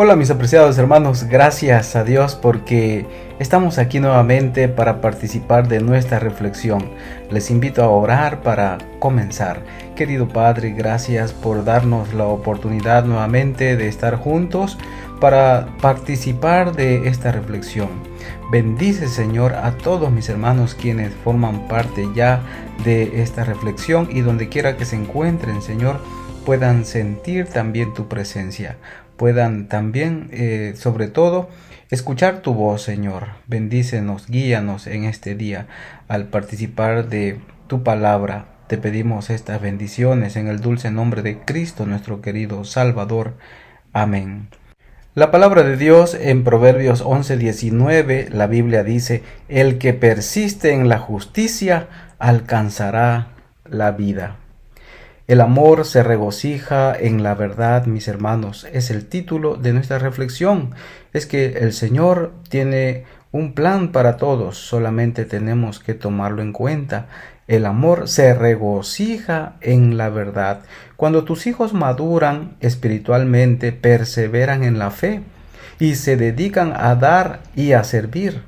Hola mis apreciados hermanos, gracias a Dios porque estamos aquí nuevamente para participar de nuestra reflexión. Les invito a orar para comenzar. Querido Padre, gracias por darnos la oportunidad nuevamente de estar juntos para participar de esta reflexión. Bendice Señor a todos mis hermanos quienes forman parte ya de esta reflexión y donde quiera que se encuentren Señor puedan sentir también tu presencia puedan también, eh, sobre todo, escuchar tu voz, Señor. Bendícenos, guíanos en este día al participar de tu palabra. Te pedimos estas bendiciones en el dulce nombre de Cristo, nuestro querido Salvador. Amén. La palabra de Dios en Proverbios 11:19, la Biblia dice, El que persiste en la justicia alcanzará la vida. El amor se regocija en la verdad, mis hermanos. Es el título de nuestra reflexión. Es que el Señor tiene un plan para todos, solamente tenemos que tomarlo en cuenta. El amor se regocija en la verdad. Cuando tus hijos maduran espiritualmente, perseveran en la fe y se dedican a dar y a servir.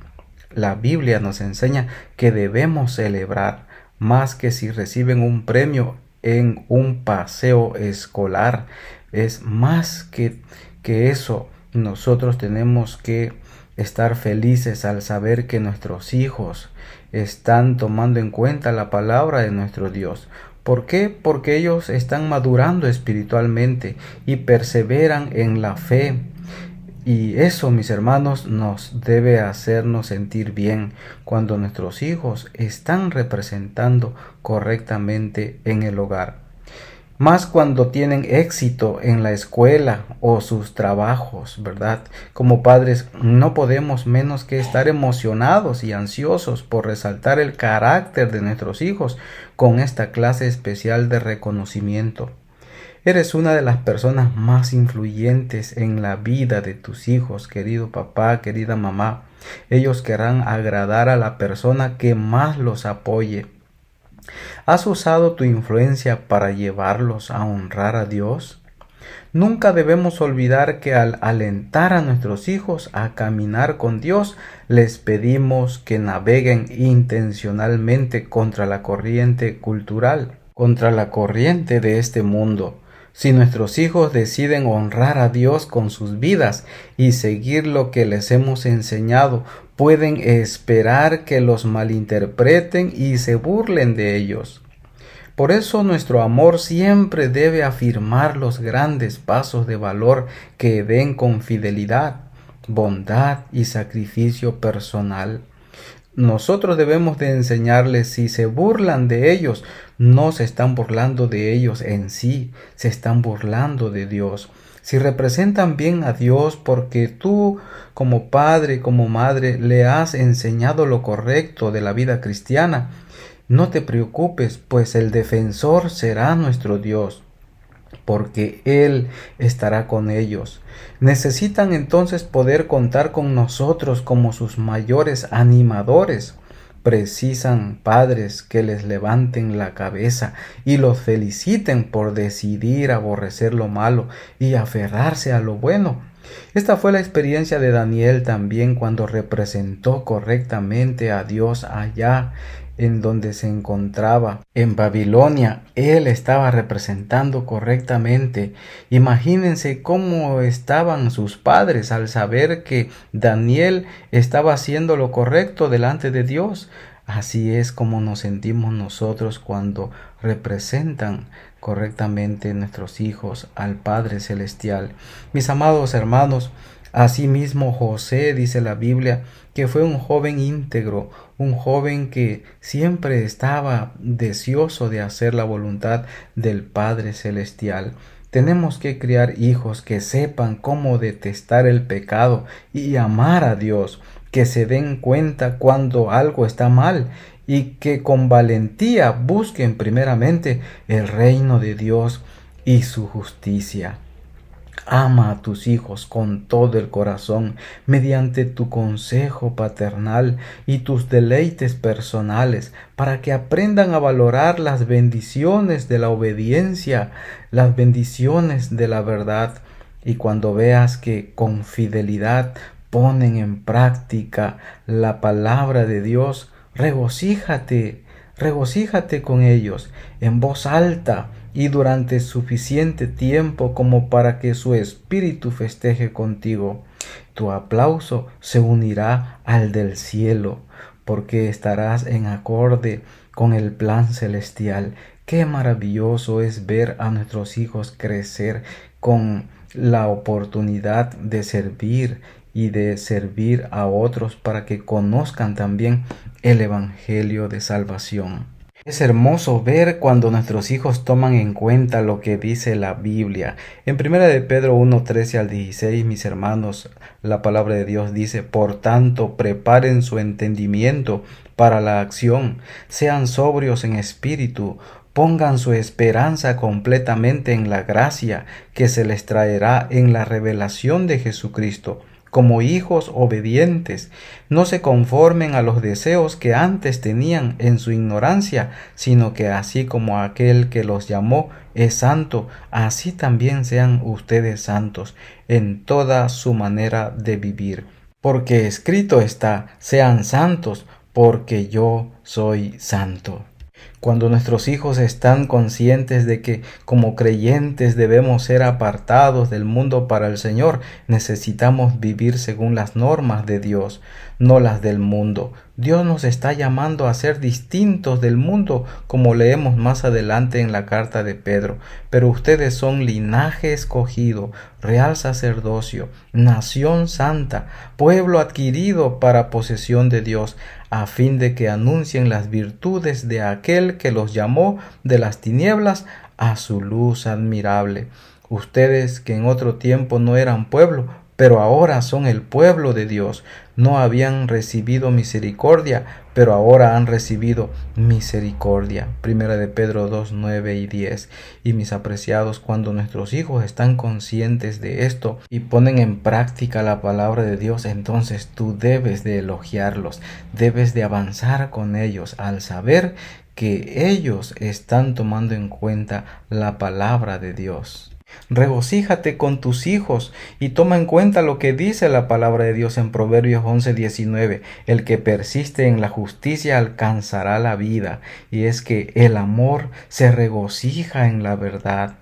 La Biblia nos enseña que debemos celebrar más que si reciben un premio en un paseo escolar. Es más que, que eso. Nosotros tenemos que estar felices al saber que nuestros hijos están tomando en cuenta la palabra de nuestro Dios. ¿Por qué? Porque ellos están madurando espiritualmente y perseveran en la fe. Y eso, mis hermanos, nos debe hacernos sentir bien cuando nuestros hijos están representando correctamente en el hogar. Más cuando tienen éxito en la escuela o sus trabajos, ¿verdad? Como padres no podemos menos que estar emocionados y ansiosos por resaltar el carácter de nuestros hijos con esta clase especial de reconocimiento. Eres una de las personas más influyentes en la vida de tus hijos, querido papá, querida mamá. Ellos querrán agradar a la persona que más los apoye. ¿Has usado tu influencia para llevarlos a honrar a Dios? Nunca debemos olvidar que al alentar a nuestros hijos a caminar con Dios, les pedimos que naveguen intencionalmente contra la corriente cultural, contra la corriente de este mundo. Si nuestros hijos deciden honrar a Dios con sus vidas y seguir lo que les hemos enseñado, pueden esperar que los malinterpreten y se burlen de ellos. Por eso nuestro amor siempre debe afirmar los grandes pasos de valor que den con fidelidad, bondad y sacrificio personal. Nosotros debemos de enseñarles si se burlan de ellos, no se están burlando de ellos en sí, se están burlando de Dios. Si representan bien a Dios porque tú como padre, como madre, le has enseñado lo correcto de la vida cristiana, no te preocupes, pues el defensor será nuestro Dios porque Él estará con ellos. Necesitan entonces poder contar con nosotros como sus mayores animadores. Precisan padres que les levanten la cabeza y los feliciten por decidir aborrecer lo malo y aferrarse a lo bueno. Esta fue la experiencia de Daniel también cuando representó correctamente a Dios allá en donde se encontraba en Babilonia. Él estaba representando correctamente. Imagínense cómo estaban sus padres al saber que Daniel estaba haciendo lo correcto delante de Dios. Así es como nos sentimos nosotros cuando representan correctamente nuestros hijos al Padre Celestial. Mis amados hermanos, Asimismo José, dice la Biblia, que fue un joven íntegro, un joven que siempre estaba deseoso de hacer la voluntad del Padre Celestial. Tenemos que criar hijos que sepan cómo detestar el pecado y amar a Dios, que se den cuenta cuando algo está mal y que con valentía busquen primeramente el reino de Dios y su justicia. Ama a tus hijos con todo el corazón mediante tu consejo paternal y tus deleites personales para que aprendan a valorar las bendiciones de la obediencia, las bendiciones de la verdad. y cuando veas que con fidelidad ponen en práctica la palabra de Dios, regocíjate, regocíjate con ellos en voz alta y durante suficiente tiempo como para que su espíritu festeje contigo. Tu aplauso se unirá al del cielo, porque estarás en acorde con el plan celestial. Qué maravilloso es ver a nuestros hijos crecer con la oportunidad de servir y de servir a otros para que conozcan también el Evangelio de salvación. Es hermoso ver cuando nuestros hijos toman en cuenta lo que dice la Biblia. En 1 de Pedro 1, 13 al 16, mis hermanos, la palabra de Dios dice, por tanto, preparen su entendimiento para la acción, sean sobrios en espíritu, pongan su esperanza completamente en la gracia que se les traerá en la revelación de Jesucristo como hijos obedientes, no se conformen a los deseos que antes tenían en su ignorancia, sino que así como aquel que los llamó es santo, así también sean ustedes santos en toda su manera de vivir. Porque escrito está, sean santos, porque yo soy santo. Cuando nuestros hijos están conscientes de que como creyentes debemos ser apartados del mundo para el Señor, necesitamos vivir según las normas de Dios, no las del mundo. Dios nos está llamando a ser distintos del mundo, como leemos más adelante en la carta de Pedro. Pero ustedes son linaje escogido, real sacerdocio, nación santa, pueblo adquirido para posesión de Dios, a fin de que anuncien las virtudes de aquel que los llamó de las tinieblas a su luz admirable. Ustedes que en otro tiempo no eran pueblo, pero ahora son el pueblo de Dios. No habían recibido misericordia, pero ahora han recibido misericordia. Primera de Pedro 2, 9 y 10. Y mis apreciados, cuando nuestros hijos están conscientes de esto y ponen en práctica la palabra de Dios, entonces tú debes de elogiarlos, debes de avanzar con ellos al saber que ellos están tomando en cuenta la palabra de Dios. Regocíjate con tus hijos y toma en cuenta lo que dice la palabra de Dios en Proverbios 11:19. El que persiste en la justicia alcanzará la vida. Y es que el amor se regocija en la verdad.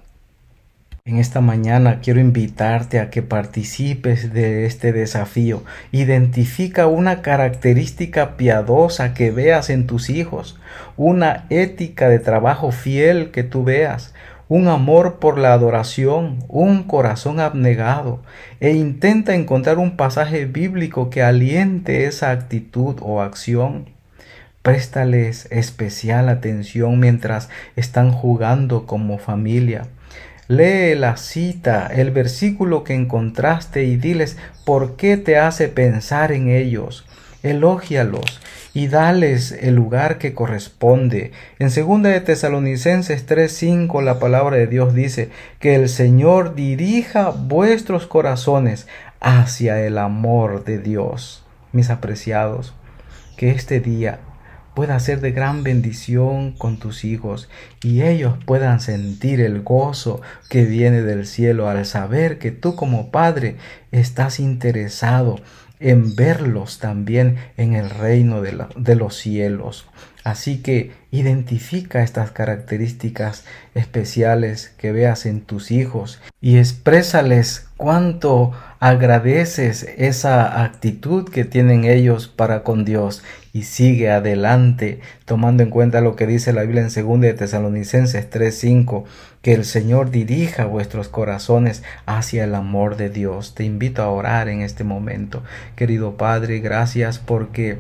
En esta mañana quiero invitarte a que participes de este desafío. Identifica una característica piadosa que veas en tus hijos, una ética de trabajo fiel que tú veas, un amor por la adoración, un corazón abnegado, e intenta encontrar un pasaje bíblico que aliente esa actitud o acción. Préstales especial atención mientras están jugando como familia. Lee la cita, el versículo que encontraste y diles por qué te hace pensar en ellos. Elógialos y dales el lugar que corresponde. En 2 de Tesalonicenses 3:5 la palabra de Dios dice que el Señor dirija vuestros corazones hacia el amor de Dios. Mis apreciados, que este día pueda ser de gran bendición con tus hijos y ellos puedan sentir el gozo que viene del cielo al saber que tú como padre estás interesado en verlos también en el reino de, de, los cielos. Así que identifica estas características especiales que veas en tus hijos y exprésales cuánto agradeces esa actitud que tienen ellos para con Dios y sigue adelante tomando en cuenta lo que dice la Biblia en 2 de Tesalonicenses 3:5 que el Señor dirija vuestros corazones hacia el amor de Dios. Te invito a orar en este momento. Querido Padre, gracias porque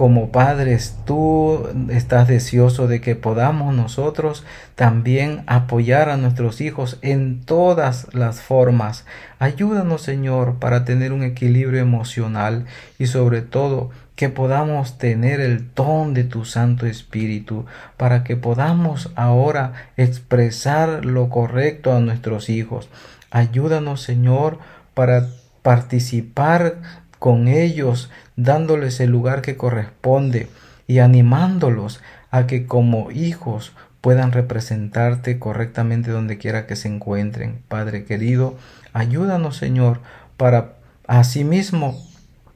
como padres, tú estás deseoso de que podamos nosotros también apoyar a nuestros hijos en todas las formas. Ayúdanos, Señor, para tener un equilibrio emocional y sobre todo que podamos tener el don de tu Santo Espíritu, para que podamos ahora expresar lo correcto a nuestros hijos. Ayúdanos, Señor, para participar con ellos, dándoles el lugar que corresponde y animándolos a que como hijos puedan representarte correctamente donde quiera que se encuentren. Padre querido, ayúdanos Señor para asimismo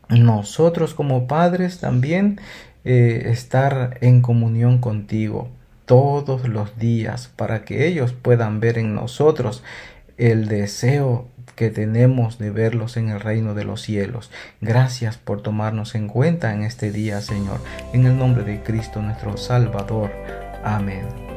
nosotros como padres también eh, estar en comunión contigo todos los días para que ellos puedan ver en nosotros el deseo que tenemos de verlos en el reino de los cielos. Gracias por tomarnos en cuenta en este día, Señor. En el nombre de Cristo nuestro Salvador. Amén.